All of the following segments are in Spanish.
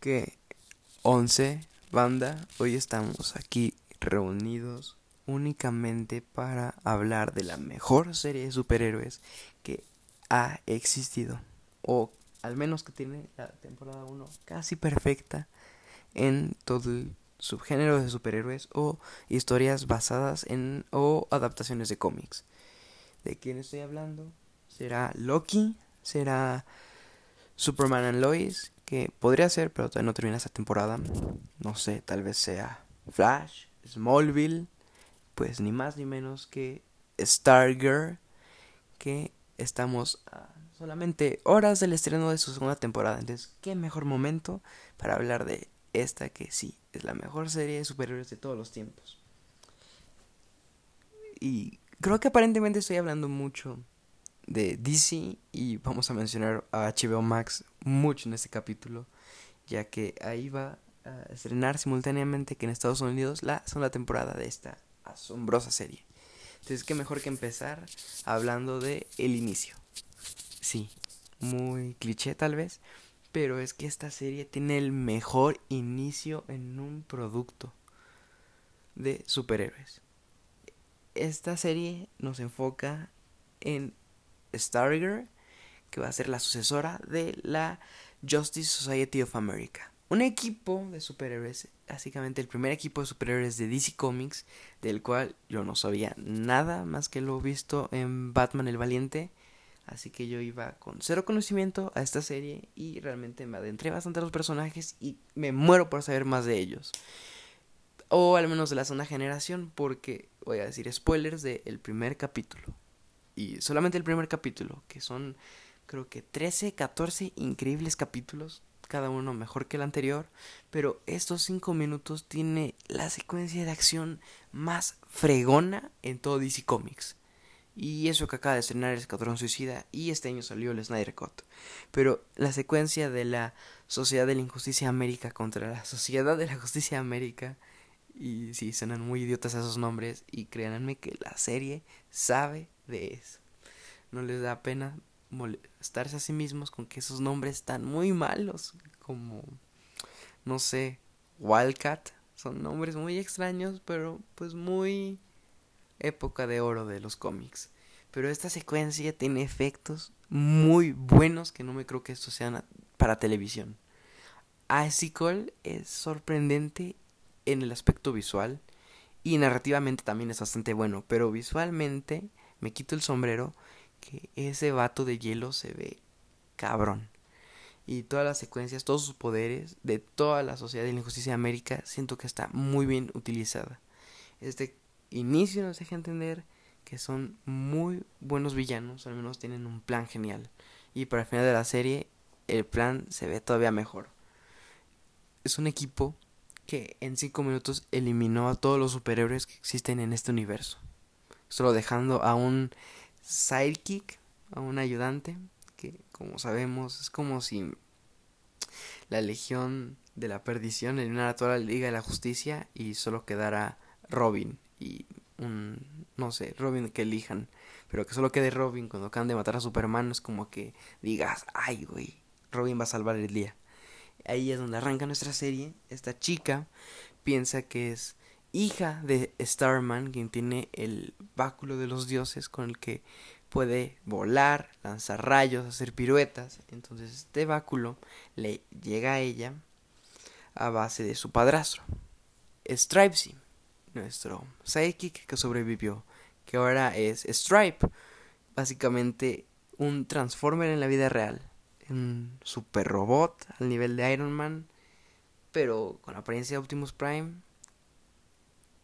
que 11 banda, hoy estamos aquí reunidos únicamente para hablar de la mejor serie de superhéroes que ha existido o al menos que tiene la temporada 1 casi perfecta en todo el subgénero de superhéroes o historias basadas en o adaptaciones de cómics. ¿De quién estoy hablando? ¿Será Loki? ¿Será Superman and Lois? Que podría ser, pero todavía no termina esta temporada. No sé, tal vez sea Flash, Smallville, pues ni más ni menos que Stargirl, que estamos a solamente horas del estreno de su segunda temporada. Entonces, qué mejor momento para hablar de esta que sí, es la mejor serie de superhéroes de todos los tiempos. Y creo que aparentemente estoy hablando mucho de DC y vamos a mencionar a HBO Max mucho en este capítulo, ya que ahí va a estrenar simultáneamente que en Estados Unidos la segunda temporada de esta asombrosa serie. Entonces, qué mejor que empezar hablando de el inicio. Sí, muy cliché tal vez, pero es que esta serie tiene el mejor inicio en un producto de superhéroes. Esta serie nos enfoca en Stargirl, que va a ser la sucesora de la Justice Society of America. Un equipo de superhéroes, básicamente el primer equipo de superhéroes de DC Comics, del cual yo no sabía nada más que lo visto en Batman el Valiente Así que yo iba con cero conocimiento a esta serie y realmente me adentré bastante a los personajes y me muero por saber más de ellos. O al menos de la segunda generación, porque voy a decir spoilers del primer capítulo. Y solamente el primer capítulo, que son creo que 13, 14 increíbles capítulos, cada uno mejor que el anterior, pero estos 5 minutos tiene la secuencia de acción más fregona en todo DC Comics. Y eso que acaba de estrenar el Escuadrón Suicida y este año salió el Snyder Cut. Pero la secuencia de la Sociedad de la Injusticia América contra la Sociedad de la Justicia América. Y sí, suenan muy idiotas esos nombres. Y créanme que la serie sabe de eso. No les da pena molestarse a sí mismos con que esos nombres están muy malos. Como, no sé, Wildcat. Son nombres muy extraños, pero pues muy época de oro de los cómics. Pero esta secuencia tiene efectos muy buenos que no me creo que esto sea para televisión. Icicle es sorprendente en el aspecto visual y narrativamente también es bastante bueno, pero visualmente me quito el sombrero que ese vato de hielo se ve cabrón. Y todas las secuencias, todos sus poderes de toda la sociedad de la injusticia de América, siento que está muy bien utilizada. Este inicio nos deja entender que son muy buenos villanos, al menos tienen un plan genial. Y para el final de la serie, el plan se ve todavía mejor. Es un equipo que en 5 minutos eliminó a todos los superhéroes que existen en este universo. Solo dejando a un sidekick, a un ayudante, que como sabemos es como si la Legión de la Perdición eliminara toda la Liga de la Justicia y solo quedara Robin y un, no sé, Robin que elijan, pero que solo quede Robin cuando acaban de matar a Superman, es como que digas, ay, güey, Robin va a salvar el día. Ahí es donde arranca nuestra serie. Esta chica piensa que es hija de Starman, quien tiene el báculo de los dioses con el que puede volar, lanzar rayos, hacer piruetas. Entonces este báculo le llega a ella a base de su padrastro, Stripesy nuestro Psychic que sobrevivió, que ahora es Stripe, básicamente un Transformer en la vida real, un super robot al nivel de Iron Man, pero con apariencia de Optimus Prime,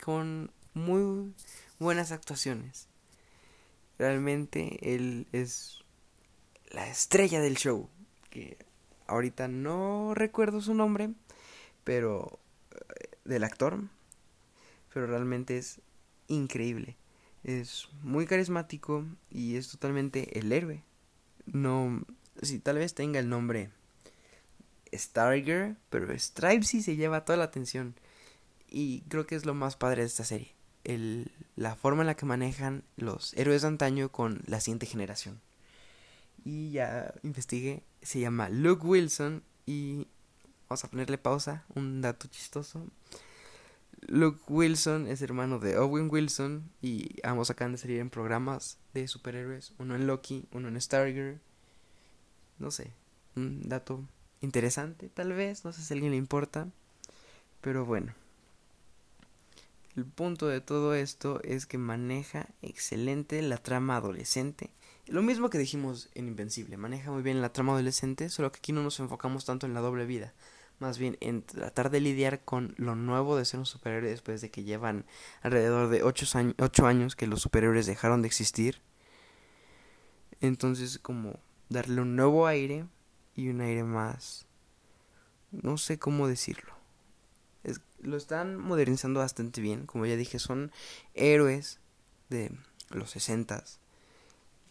con muy buenas actuaciones. Realmente él es la estrella del show, que ahorita no recuerdo su nombre, pero eh, del actor, pero realmente es increíble. Es muy carismático y es totalmente el héroe. No, si tal vez tenga el nombre Stargirl, pero Stripesy se lleva toda la atención. Y creo que es lo más padre de esta serie. El, la forma en la que manejan los héroes de antaño con la siguiente generación. Y ya investigué, se llama Luke Wilson y vamos a ponerle pausa, un dato chistoso. Luke Wilson es hermano de Owen Wilson y ambos acaban de salir en programas de superhéroes, uno en Loki, uno en Stargirl. No sé, un dato interesante tal vez, no sé si a alguien le importa, pero bueno. El punto de todo esto es que maneja excelente la trama adolescente. Lo mismo que dijimos en Invencible, maneja muy bien la trama adolescente, solo que aquí no nos enfocamos tanto en la doble vida, más bien en tratar de lidiar con lo nuevo de ser un superhéroe después de que llevan alrededor de 8 años, años que los superhéroes dejaron de existir. Entonces como darle un nuevo aire y un aire más... no sé cómo decirlo lo están modernizando bastante bien. Como ya dije, son héroes de los 60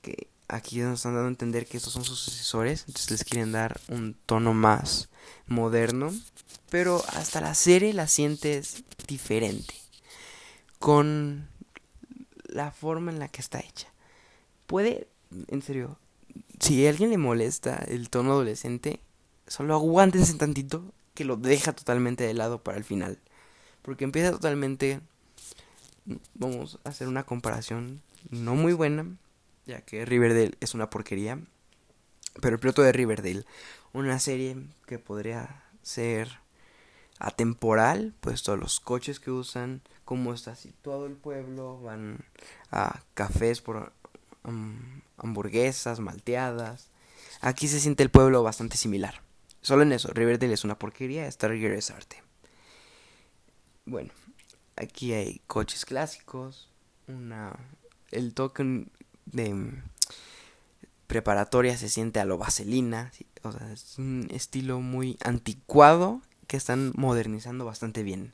que aquí nos están dando a entender que estos son sus sucesores, entonces les quieren dar un tono más moderno, pero hasta la serie la sientes diferente con la forma en la que está hecha. Puede, en serio, si a alguien le molesta el tono adolescente, solo aguántense tantito que lo deja totalmente de lado para el final. Porque empieza totalmente... Vamos a hacer una comparación no muy buena, ya que Riverdale es una porquería. Pero el piloto de Riverdale, una serie que podría ser atemporal, pues todos los coches que usan, cómo está situado el pueblo, van a cafés por um, hamburguesas, malteadas. Aquí se siente el pueblo bastante similar. Solo en eso, Riverdale es una porquería, Stargirl es arte. Bueno, aquí hay coches clásicos, una el token de preparatoria se siente a lo vaselina, o sea, es un estilo muy anticuado que están modernizando bastante bien.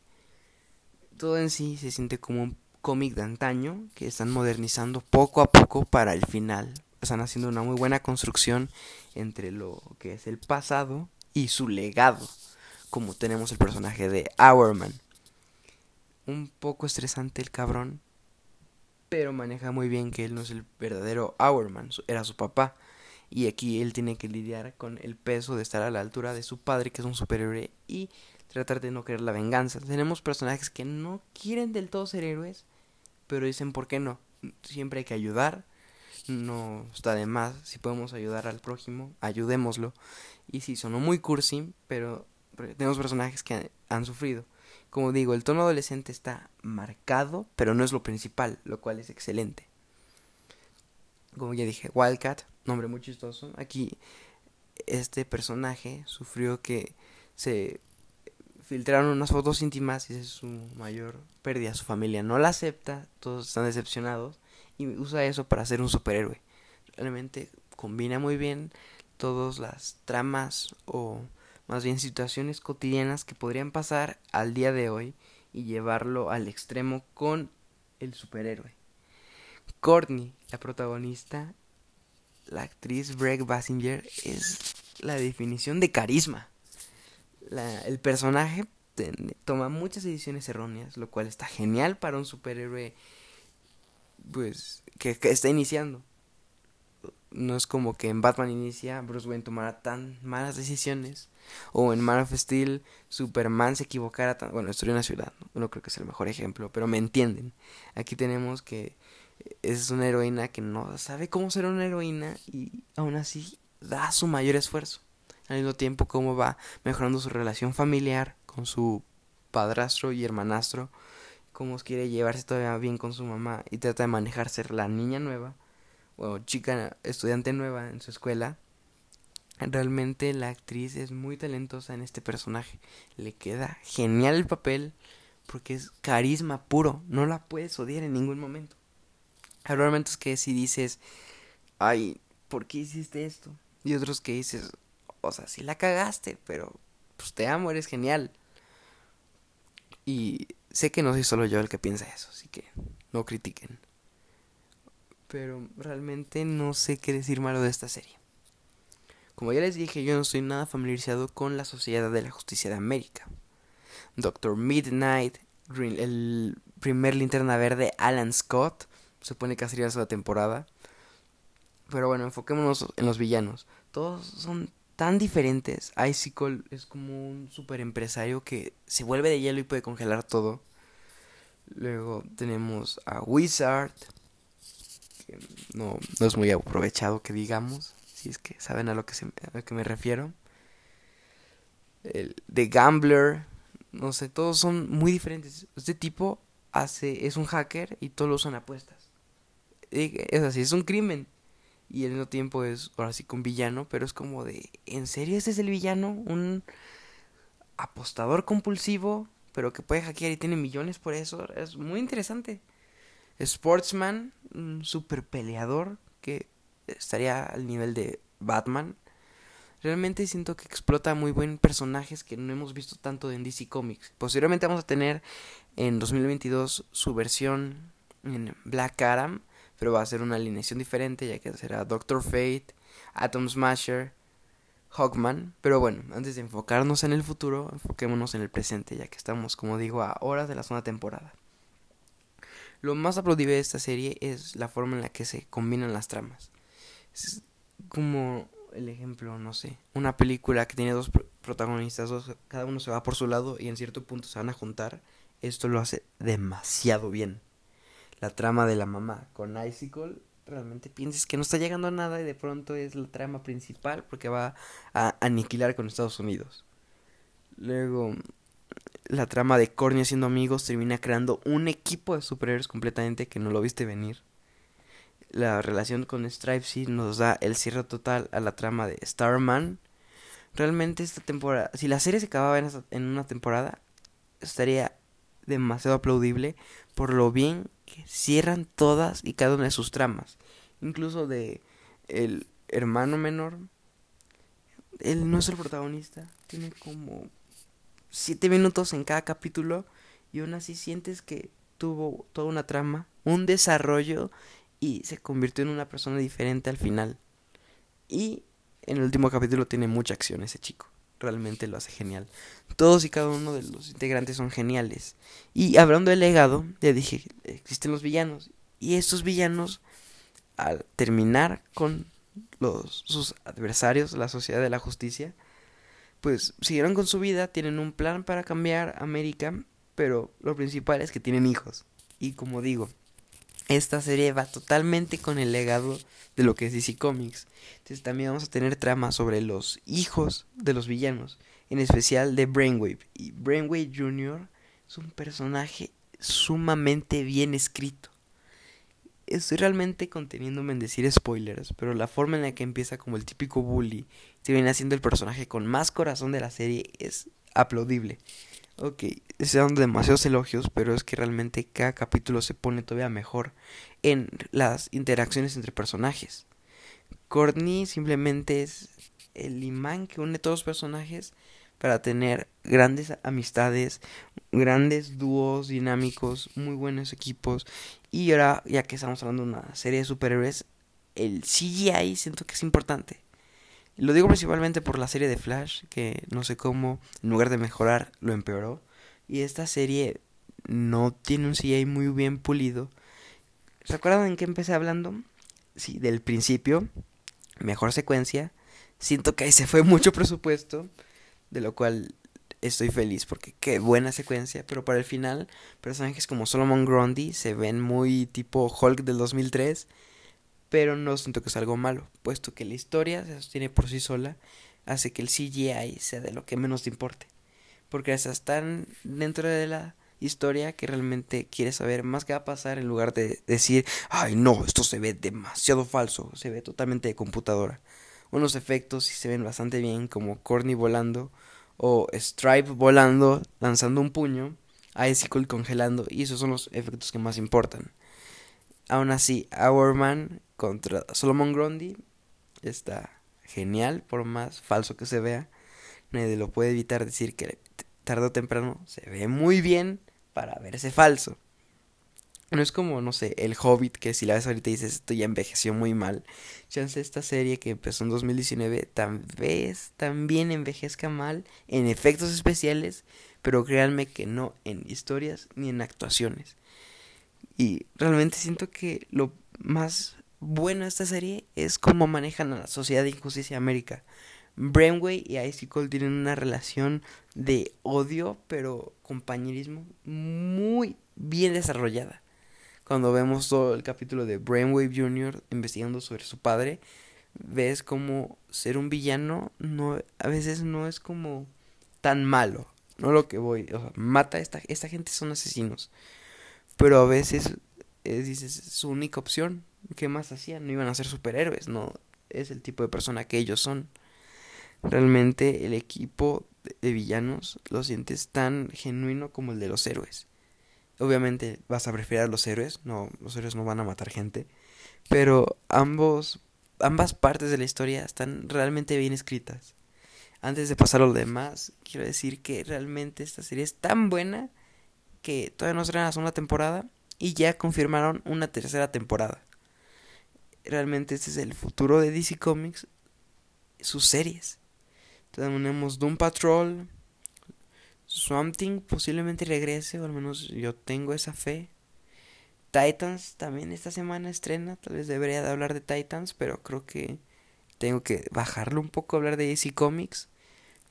Todo en sí se siente como un cómic de antaño que están modernizando poco a poco para el final. Están haciendo una muy buena construcción entre lo que es el pasado y su legado, como tenemos el personaje de Hourman. Un poco estresante el cabrón, pero maneja muy bien que él no es el verdadero Hourman, era su papá. Y aquí él tiene que lidiar con el peso de estar a la altura de su padre, que es un superhéroe, y tratar de no querer la venganza. Tenemos personajes que no quieren del todo ser héroes, pero dicen, ¿por qué no? Siempre hay que ayudar, no está de más. Si podemos ayudar al prójimo, ayudémoslo. Y sí, sonó muy cursi, pero tenemos personajes que han sufrido. Como digo, el tono adolescente está marcado, pero no es lo principal, lo cual es excelente. Como ya dije, Wildcat, nombre muy chistoso. Aquí este personaje sufrió que se filtraron unas fotos íntimas y es su mayor pérdida. Su familia no la acepta, todos están decepcionados y usa eso para ser un superhéroe. Realmente combina muy bien todas las tramas o más bien situaciones cotidianas que podrían pasar al día de hoy y llevarlo al extremo con el superhéroe. Courtney, la protagonista, la actriz Greg Basinger, es la definición de carisma. el personaje toma muchas decisiones erróneas, lo cual está genial para un superhéroe pues que está iniciando. No es como que en Batman inicia Bruce Wayne tomara tan malas decisiones o en Man of Steel Superman se equivocara tan bueno en una ciudad no creo que sea el mejor ejemplo pero me entienden. Aquí tenemos que es una heroína que no sabe cómo ser una heroína y aún así da su mayor esfuerzo. Al mismo tiempo cómo va mejorando su relación familiar con su padrastro y hermanastro cómo quiere llevarse todavía bien con su mamá y trata de manejar ser la niña nueva o chica estudiante nueva en su escuela, realmente la actriz es muy talentosa en este personaje. Le queda genial el papel porque es carisma puro, no la puedes odiar en ningún momento. Hay momentos que si dices, ay, ¿por qué hiciste esto? Y otros que dices, o sea, sí la cagaste, pero pues te amo, eres genial. Y sé que no soy solo yo el que piensa eso, así que no critiquen pero realmente no sé qué decir malo de esta serie. Como ya les dije, yo no estoy nada familiarizado con la Sociedad de la Justicia de América. Doctor Midnight, el primer linterna verde, Alan Scott, supone que sería la temporada. Pero bueno, enfoquémonos en los villanos. Todos son tan diferentes. Icicle es como un super empresario que se vuelve de hielo y puede congelar todo. Luego tenemos a Wizard, que no, no es muy aprovechado que digamos, si es que saben a lo que, se, a lo que me refiero. El de Gambler, no sé, todos son muy diferentes. Este tipo hace, es un hacker y todos lo usan apuestas. Es así, es un crimen. Y al mismo tiempo es, ahora sí, un villano, pero es como de, ¿en serio ese es el villano? Un apostador compulsivo, pero que puede hackear y tiene millones por eso. Es muy interesante. Sportsman, un super peleador que estaría al nivel de Batman. Realmente siento que explota muy buen personajes que no hemos visto tanto en DC Comics. Posiblemente vamos a tener en 2022 su versión en Black Adam, pero va a ser una alineación diferente ya que será Doctor Fate, Atom Smasher, Hawkman. Pero bueno, antes de enfocarnos en el futuro, enfoquémonos en el presente ya que estamos, como digo, a horas de la segunda temporada. Lo más aplaudible de esta serie es la forma en la que se combinan las tramas. Es como el ejemplo, no sé, una película que tiene dos protagonistas, dos, cada uno se va por su lado y en cierto punto se van a juntar. Esto lo hace demasiado bien. La trama de la mamá con Icicle, realmente piensas que no está llegando a nada y de pronto es la trama principal porque va a aniquilar con Estados Unidos. Luego, la trama de Corny siendo amigos termina creando un equipo de superhéroes completamente que no lo viste venir la relación con Stripesy nos da el cierre total a la trama de Starman. Realmente esta temporada, si la serie se acababa en, una temporada, estaría demasiado aplaudible por lo bien que cierran todas y cada una de sus tramas. Incluso de el hermano menor. Él no es el protagonista. Tiene como siete minutos en cada capítulo. Y aún así sientes que tuvo toda una trama, un desarrollo y se convirtió en una persona diferente al final. Y en el último capítulo tiene mucha acción ese chico. Realmente lo hace genial. Todos y cada uno de los integrantes son geniales. Y hablando del legado, ya dije, existen los villanos. Y estos villanos, al terminar con los, sus adversarios, la sociedad de la justicia, pues siguieron con su vida, tienen un plan para cambiar América, pero lo principal es que tienen hijos. Y como digo, esta serie va totalmente con el legado de lo que es DC Comics. Entonces también vamos a tener tramas sobre los hijos de los villanos, en especial de Brainwave. Y Brainwave Jr. es un personaje sumamente bien escrito. Estoy realmente conteniéndome en decir spoilers, pero la forma en la que empieza como el típico bully, se viene haciendo el personaje con más corazón de la serie, es aplaudible. Ok, se dan demasiados elogios, pero es que realmente cada capítulo se pone todavía mejor en las interacciones entre personajes. Courtney simplemente es el imán que une todos los personajes para tener grandes amistades, grandes dúos dinámicos, muy buenos equipos. Y ahora, ya que estamos hablando de una serie de superhéroes, el CGI siento que es importante. Lo digo principalmente por la serie de Flash, que no sé cómo, en lugar de mejorar, lo empeoró. Y esta serie no tiene un CGI muy bien pulido. ¿Se acuerdan en qué empecé hablando? Sí, del principio. Mejor secuencia. Siento que ahí se fue mucho presupuesto. De lo cual estoy feliz porque qué buena secuencia. Pero para el final, personajes como Solomon Grundy se ven muy tipo Hulk del 2003 pero no siento que es algo malo, puesto que la historia se sostiene por sí sola, hace que el CGI sea de lo que menos te importe, porque estás tan dentro de la historia que realmente quieres saber más qué va a pasar en lugar de decir, ay no, esto se ve demasiado falso, se ve totalmente de computadora. Unos efectos sí se ven bastante bien, como Corny volando, o Stripe volando, lanzando un puño, Icicle congelando, y esos son los efectos que más importan. Aún así, Man contra Solomon Grundy está genial, por más falso que se vea. Nadie lo puede evitar decir que tarde o temprano se ve muy bien para verse falso. No es como, no sé, el Hobbit, que si la ves ahorita dices, esto ya envejeció muy mal. Chance esta serie que empezó en 2019, tal vez también envejezca mal en efectos especiales, pero créanme que no en historias ni en actuaciones. Y realmente siento que lo más bueno esta serie es cómo manejan a la sociedad de injusticia de América. Brainway y Icicle tienen una relación de odio, pero compañerismo muy bien desarrollada. Cuando vemos todo el capítulo de Brainwave Jr. investigando sobre su padre, ves como ser un villano no a veces no es como tan malo. No lo que voy, o sea, mata a esta, esta gente son asesinos. Pero a veces es, dices, su única opción. ¿Qué más hacían? No iban a ser superhéroes, no es el tipo de persona que ellos son. Realmente el equipo de villanos lo sientes tan genuino como el de los héroes. Obviamente vas a preferir a los héroes, no, los héroes no van a matar gente, pero ambos, ambas partes de la historia están realmente bien escritas. Antes de pasar a lo demás, quiero decir que realmente esta serie es tan buena que todavía no será la segunda temporada y ya confirmaron una tercera temporada. Realmente este es el futuro de DC Comics, sus series. Tenemos Doom Patrol, Swamp Thing posiblemente regrese, o al menos yo tengo esa fe. Titans también esta semana estrena, tal vez debería de hablar de Titans, pero creo que tengo que bajarlo un poco, hablar de DC Comics.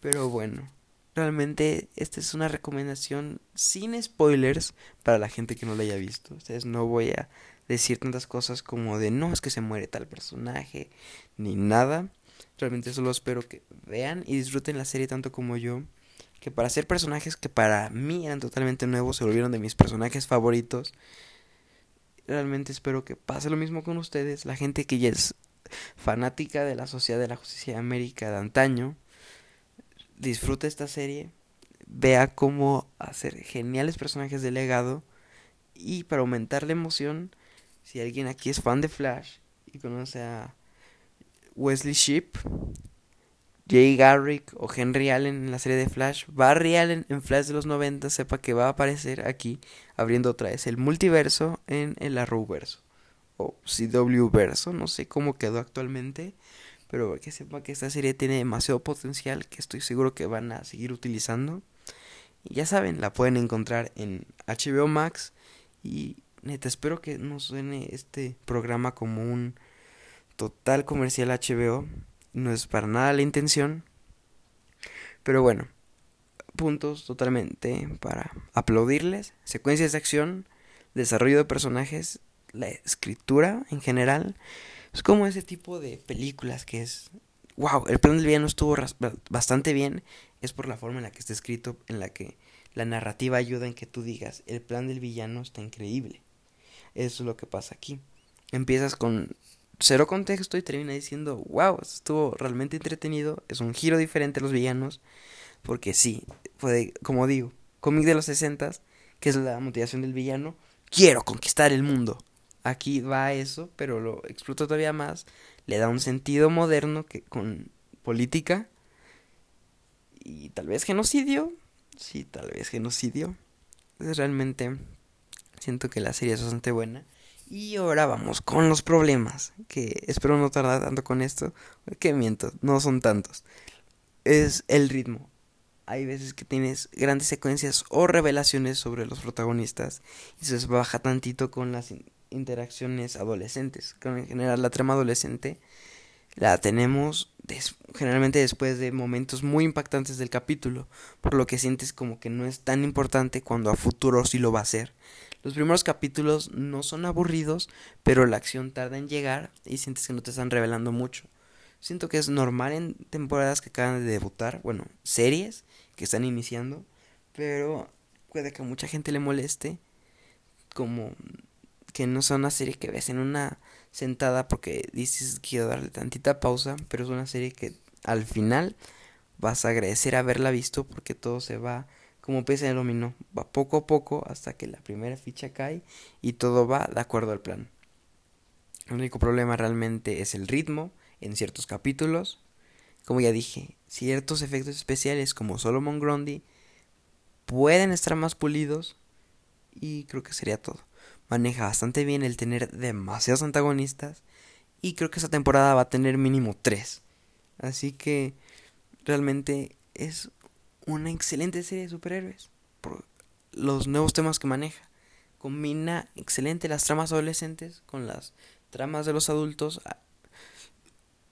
Pero bueno, realmente esta es una recomendación sin spoilers para la gente que no la haya visto. Ustedes no voy a decir tantas cosas como de no es que se muere tal personaje, ni nada. Realmente solo espero que vean y disfruten la serie tanto como yo. Que para ser personajes que para mí eran totalmente nuevos, se volvieron de mis personajes favoritos. Realmente espero que pase lo mismo con ustedes. La gente que ya es fanática de la Sociedad de la Justicia de América de antaño. Disfrute esta serie. Vea cómo hacer geniales personajes de legado. Y para aumentar la emoción, si alguien aquí es fan de Flash y conoce a Wesley Ship, Jay Garrick o Henry Allen en la serie de Flash, Barry Allen en Flash de los 90, sepa que va a aparecer aquí abriendo otra vez el multiverso en el Arrowverso o CW verso, no sé cómo quedó actualmente, pero que sepa que esta serie tiene demasiado potencial que estoy seguro que van a seguir utilizando. Y ya saben, la pueden encontrar en HBO Max y neta espero que no suene este programa como un total comercial HBO. No es para nada la intención. Pero bueno, puntos totalmente para aplaudirles. Secuencias de acción, desarrollo de personajes, la escritura en general. Es como ese tipo de películas que es... Wow, el plan del villano estuvo bastante bien. Es por la forma en la que está escrito, en la que la narrativa ayuda en que tú digas, el plan del villano está increíble. Eso es lo que pasa aquí. Empiezas con cero contexto y termina diciendo, wow, estuvo realmente entretenido, es un giro diferente a los villanos, porque sí, fue, como digo, cómic de los 60 que es la motivación del villano, quiero conquistar el mundo. Aquí va eso, pero lo explota todavía más, le da un sentido moderno que con política y tal vez genocidio, sí, tal vez genocidio. Es realmente siento que la serie es bastante buena. Y ahora vamos con los problemas, que espero no tardar tanto con esto, que miento, no son tantos. Es el ritmo. Hay veces que tienes grandes secuencias o revelaciones sobre los protagonistas y se baja tantito con las interacciones adolescentes. En general la trama adolescente la tenemos generalmente después de momentos muy impactantes del capítulo, por lo que sientes como que no es tan importante cuando a futuro sí lo va a ser. Los primeros capítulos no son aburridos, pero la acción tarda en llegar y sientes que no te están revelando mucho. Siento que es normal en temporadas que acaban de debutar, bueno, series que están iniciando, pero puede que a mucha gente le moleste como que no sea una serie que ves en una sentada porque dices quiero darle tantita pausa, pero es una serie que al final vas a agradecer haberla visto porque todo se va como pese en el dominó, va poco a poco hasta que la primera ficha cae y todo va de acuerdo al plan. El único problema realmente es el ritmo en ciertos capítulos. Como ya dije, ciertos efectos especiales como Solomon Grundy pueden estar más pulidos y creo que sería todo. Maneja bastante bien el tener demasiados antagonistas y creo que esta temporada va a tener mínimo tres. Así que realmente es una excelente serie de superhéroes por los nuevos temas que maneja. Combina excelente las tramas adolescentes con las tramas de los adultos.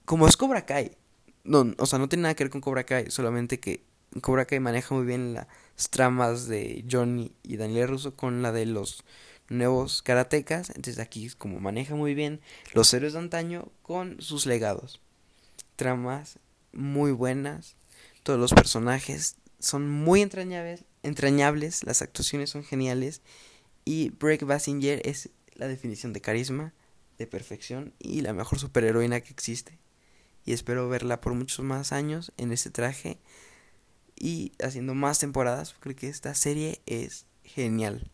Como es Cobra Kai. no, o sea, no tiene nada que ver con Cobra Kai, solamente que Cobra Kai maneja muy bien las tramas de Johnny y Daniel Russo con la de los nuevos karatecas. Entonces aquí como maneja muy bien los héroes de antaño con sus legados. Tramas muy buenas. Todos los personajes son muy entrañables, entrañables las actuaciones son geniales. Y Break Basinger es la definición de carisma, de perfección y la mejor superheroína que existe. Y espero verla por muchos más años en ese traje y haciendo más temporadas. Creo que esta serie es genial.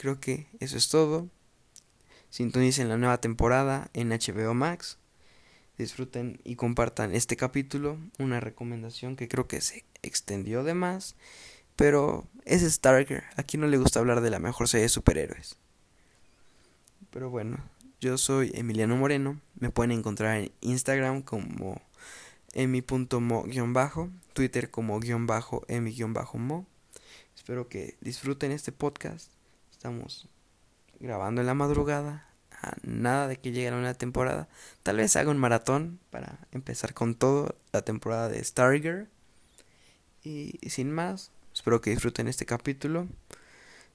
Creo que eso es todo. Sintonicen la nueva temporada en HBO Max. Disfruten y compartan este capítulo. Una recomendación que creo que se extendió de más. Pero es Starker. Aquí no le gusta hablar de la mejor serie de superhéroes. Pero bueno, yo soy Emiliano Moreno. Me pueden encontrar en Instagram como emi.mo-bajo, Twitter como guion bajo emi-mo. Espero que disfruten este podcast Estamos grabando en la madrugada, a nada de que llegue la nueva temporada. Tal vez haga un maratón para empezar con todo la temporada de Stargirl. Y, sin más, espero que disfruten este capítulo.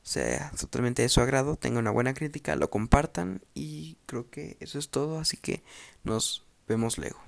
Sea totalmente de su agrado, tenga una buena crítica, lo compartan y creo que eso es todo, así que nos vemos luego.